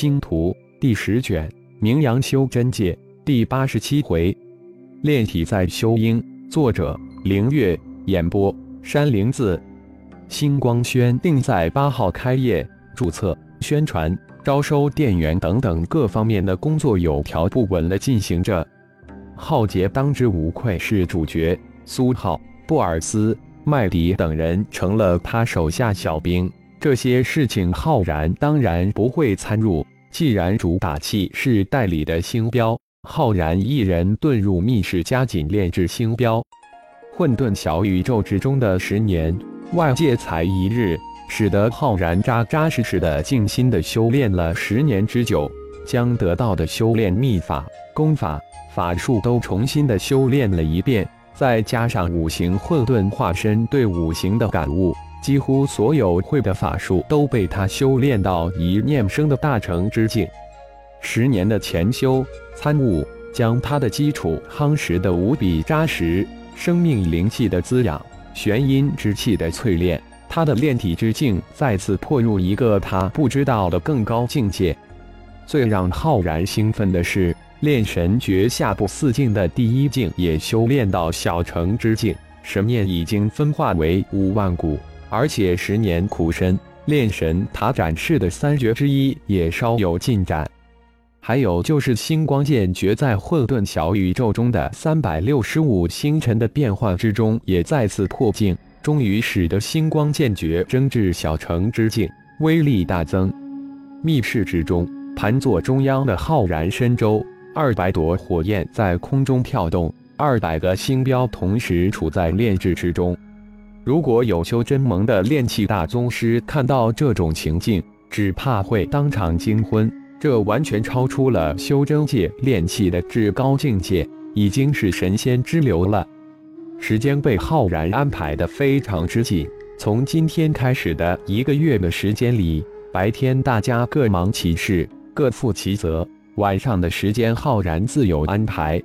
星图第十卷，名扬修真界第八十七回，炼体在修英。作者：凌月。演播：山灵子。星光轩定在八号开业，注册、宣传、招收店员等等各方面的工作有条不紊地进行着。浩劫当之无愧是主角，苏浩、布尔斯、麦迪等人成了他手下小兵。这些事情，浩然当然不会参入。既然主打器是代理的星标，浩然一人遁入密室，加紧炼制星标。混沌小宇宙之中的十年，外界才一日，使得浩然扎扎实实的、静心的修炼了十年之久，将得到的修炼秘法、功法、法术都重新的修炼了一遍，再加上五行混沌化身对五行的感悟。几乎所有会的法术都被他修炼到一念生的大成之境。十年的潜修参悟，将他的基础夯实的无比扎实，生命灵气的滋养，玄阴之气的淬炼，他的炼体之境再次破入一个他不知道的更高境界。最让浩然兴奋的是，炼神诀下部四境的第一境也修炼到小成之境，神念已经分化为五万股。而且十年苦身炼神塔展示的三绝之一也稍有进展，还有就是星光剑诀在混沌小宇宙中的三百六十五星辰的变换之中也再次破境，终于使得星光剑诀增至小成之境，威力大增。密室之中，盘坐中央的浩然神舟，二百朵火焰在空中跳动，二百个星标同时处在炼制之中。如果有修真盟的炼气大宗师看到这种情境，只怕会当场惊昏。这完全超出了修真界炼气的至高境界，已经是神仙之流了。时间被浩然安排的非常之紧，从今天开始的一个月的时间里，白天大家各忙其事，各负其责；晚上的时间，浩然自有安排。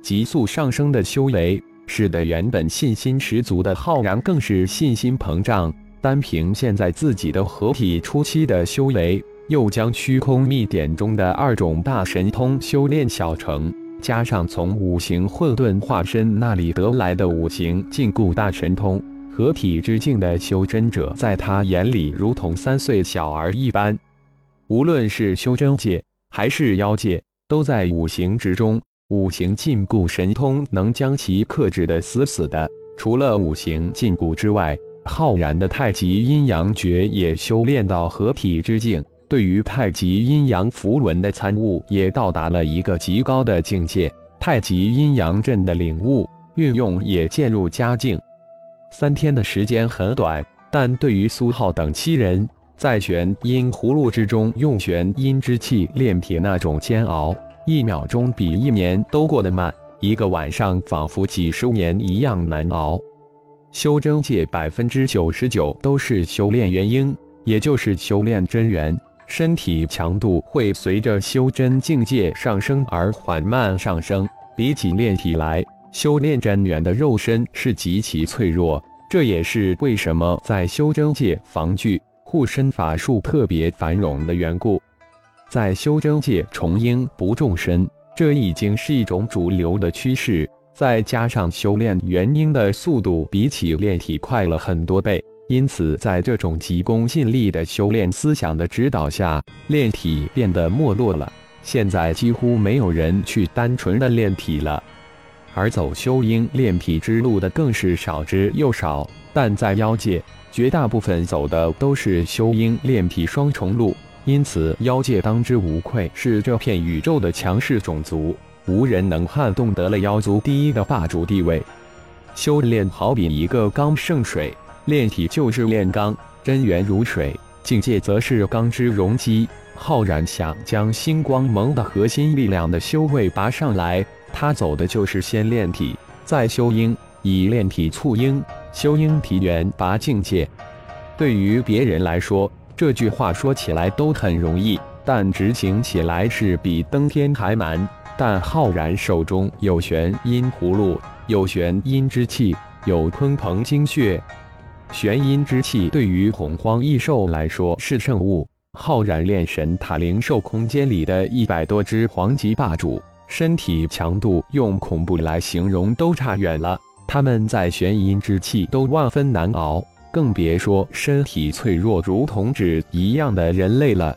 急速上升的修为。使得原本信心十足的浩然更是信心膨胀。单凭现在自己的合体初期的修为，又将虚空秘典中的二种大神通修炼小成，加上从五行混沌化身那里得来的五行禁锢大神通，合体之境的修真者，在他眼里如同三岁小儿一般。无论是修真界还是妖界，都在五行之中。五行禁锢神通能将其克制的死死的。除了五行禁锢之外，浩然的太极阴阳诀也修炼到合体之境，对于太极阴阳符文的参悟也到达了一个极高的境界。太极阴阳阵的领悟运用也渐入佳境。三天的时间很短，但对于苏浩等七人在玄阴葫芦之中用玄阴之气炼铁那种煎熬。一秒钟比一年都过得慢，一个晚上仿佛几十年一样难熬。修真界百分之九十九都是修炼元婴，也就是修炼真元，身体强度会随着修真境界上升而缓慢上升。比起炼体来，修炼真元的肉身是极其脆弱，这也是为什么在修真界防具护身法术特别繁荣的缘故。在修真界，重婴不重身，这已经是一种主流的趋势。再加上修炼元婴的速度比起炼体快了很多倍，因此在这种急功近利的修炼思想的指导下，炼体变得没落了。现在几乎没有人去单纯的炼体了，而走修婴炼体之路的更是少之又少。但在妖界，绝大部分走的都是修婴炼体双重路。因此，妖界当之无愧是这片宇宙的强势种族，无人能撼动得了妖族第一的霸主地位。修炼好比一个刚盛水，炼体就是炼钢，真元如水，境界则是钢之容积。浩然想将星光盟的核心力量的修为拔上来，他走的就是先炼体，再修阴，以炼体促阴，修阴提元拔境界。对于别人来说，这句话说起来都很容易，但执行起来是比登天还难。但浩然手中有玄阴葫芦，有玄阴之气，有鲲鹏精血。玄阴之气对于洪荒异兽来说是圣物，浩然炼神塔灵兽空间里的一百多只黄级霸主，身体强度用恐怖来形容都差远了。他们在玄阴之气都万分难熬，更别说身体脆弱如同纸一样的人类了。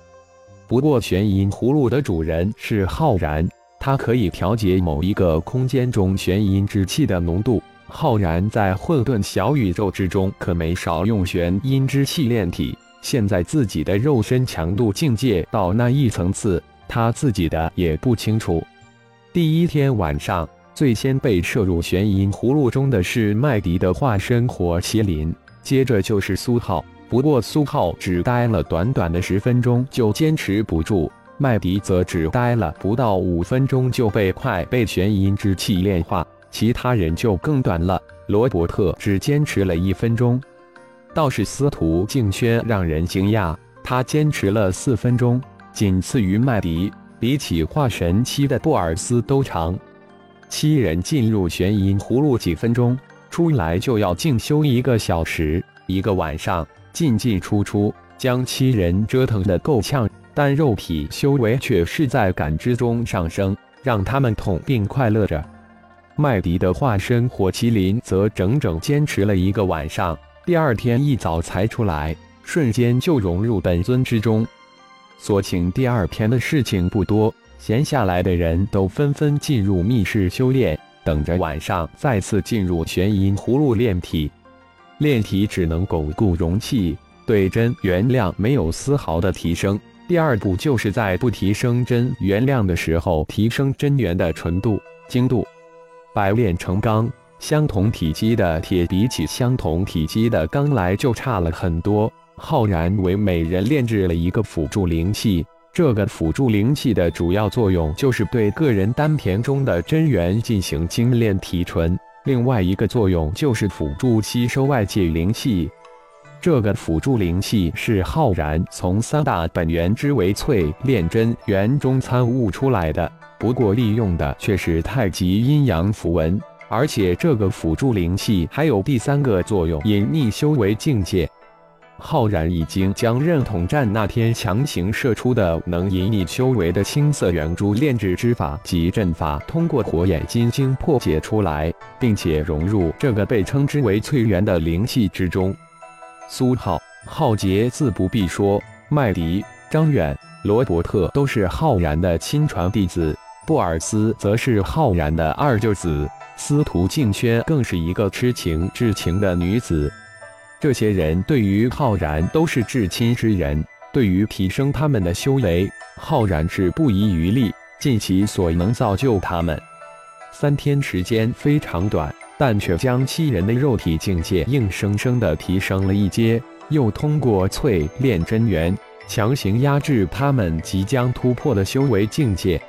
不过，玄阴葫芦的主人是浩然，他可以调节某一个空间中玄阴之气的浓度。浩然在混沌小宇宙之中可没少用玄阴之气炼体，现在自己的肉身强度境界到那一层次，他自己的也不清楚。第一天晚上，最先被摄入玄阴葫芦中的是麦迪的化身火麒麟，接着就是苏浩。不过苏浩只待了短短的十分钟就坚持不住，麦迪则只待了不到五分钟就被快被玄阴之气炼化。其他人就更短了，罗伯特只坚持了一分钟，倒是司徒静轩让人惊讶，他坚持了四分钟，仅次于麦迪，比起化神期的布尔斯都长。七人进入玄阴葫芦几分钟，出来就要静修一个小时，一个晚上进进出出，将七人折腾得够呛，但肉体修为却是在感知中上升，让他们痛并快乐着。麦迪的化身火麒麟则整整坚持了一个晚上，第二天一早才出来，瞬间就融入本尊之中。所请第二天的事情不多，闲下来的人都纷纷进入密室修炼，等着晚上再次进入玄阴葫芦炼体。炼体只能巩固容器，对真元量没有丝毫的提升。第二步就是在不提升真元量的时候，提升真元的纯度、精度。百炼成钢，相同体积的铁比起相同体积的钢来就差了很多。浩然为每人炼制了一个辅助灵气，这个辅助灵气的主要作用就是对个人丹田中的真元进行精炼提纯，另外一个作用就是辅助吸收外界灵气。这个辅助灵气是浩然从三大本源之为淬炼真元中参悟出来的。不过利用的却是太极阴阳符文，而且这个辅助灵气还有第三个作用——隐匿修为境界。浩然已经将认同战那天强行射出的能隐匿修为的青色圆珠炼制之法及阵法，通过火眼金睛破解出来，并且融入这个被称之为翠元的灵气之中。苏浩、浩杰自不必说，麦迪、张远、罗伯特都是浩然的亲传弟子。布尔斯则是浩然的二舅子，司徒静轩更是一个痴情至情的女子。这些人对于浩然都是至亲之人，对于提升他们的修为，浩然是不遗余力，尽其所能造就他们。三天时间非常短，但却将七人的肉体境界硬生生的提升了一阶，又通过淬炼真元，强行压制他们即将突破的修为境界。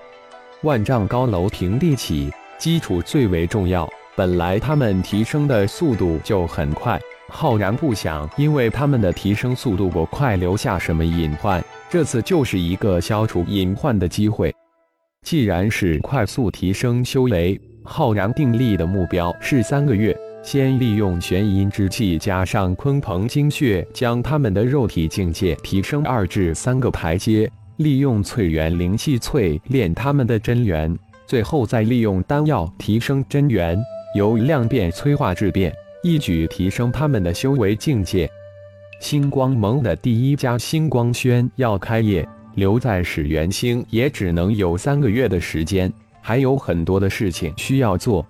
万丈高楼平地起，基础最为重要。本来他们提升的速度就很快，浩然不想因为他们的提升速度过快留下什么隐患。这次就是一个消除隐患的机会。既然是快速提升修为，浩然定立的目标是三个月，先利用玄阴之气加上鲲鹏精血，将他们的肉体境界提升二至三个台阶。利用淬元灵气淬炼他们的真元，最后再利用丹药提升真元，由量变催化质变，一举提升他们的修为境界。星光盟的第一家星光轩要开业，留在始元星也只能有三个月的时间，还有很多的事情需要做。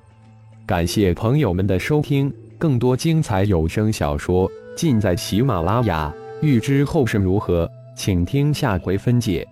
感谢朋友们的收听，更多精彩有声小说尽在喜马拉雅。欲知后事如何？请听下回分解。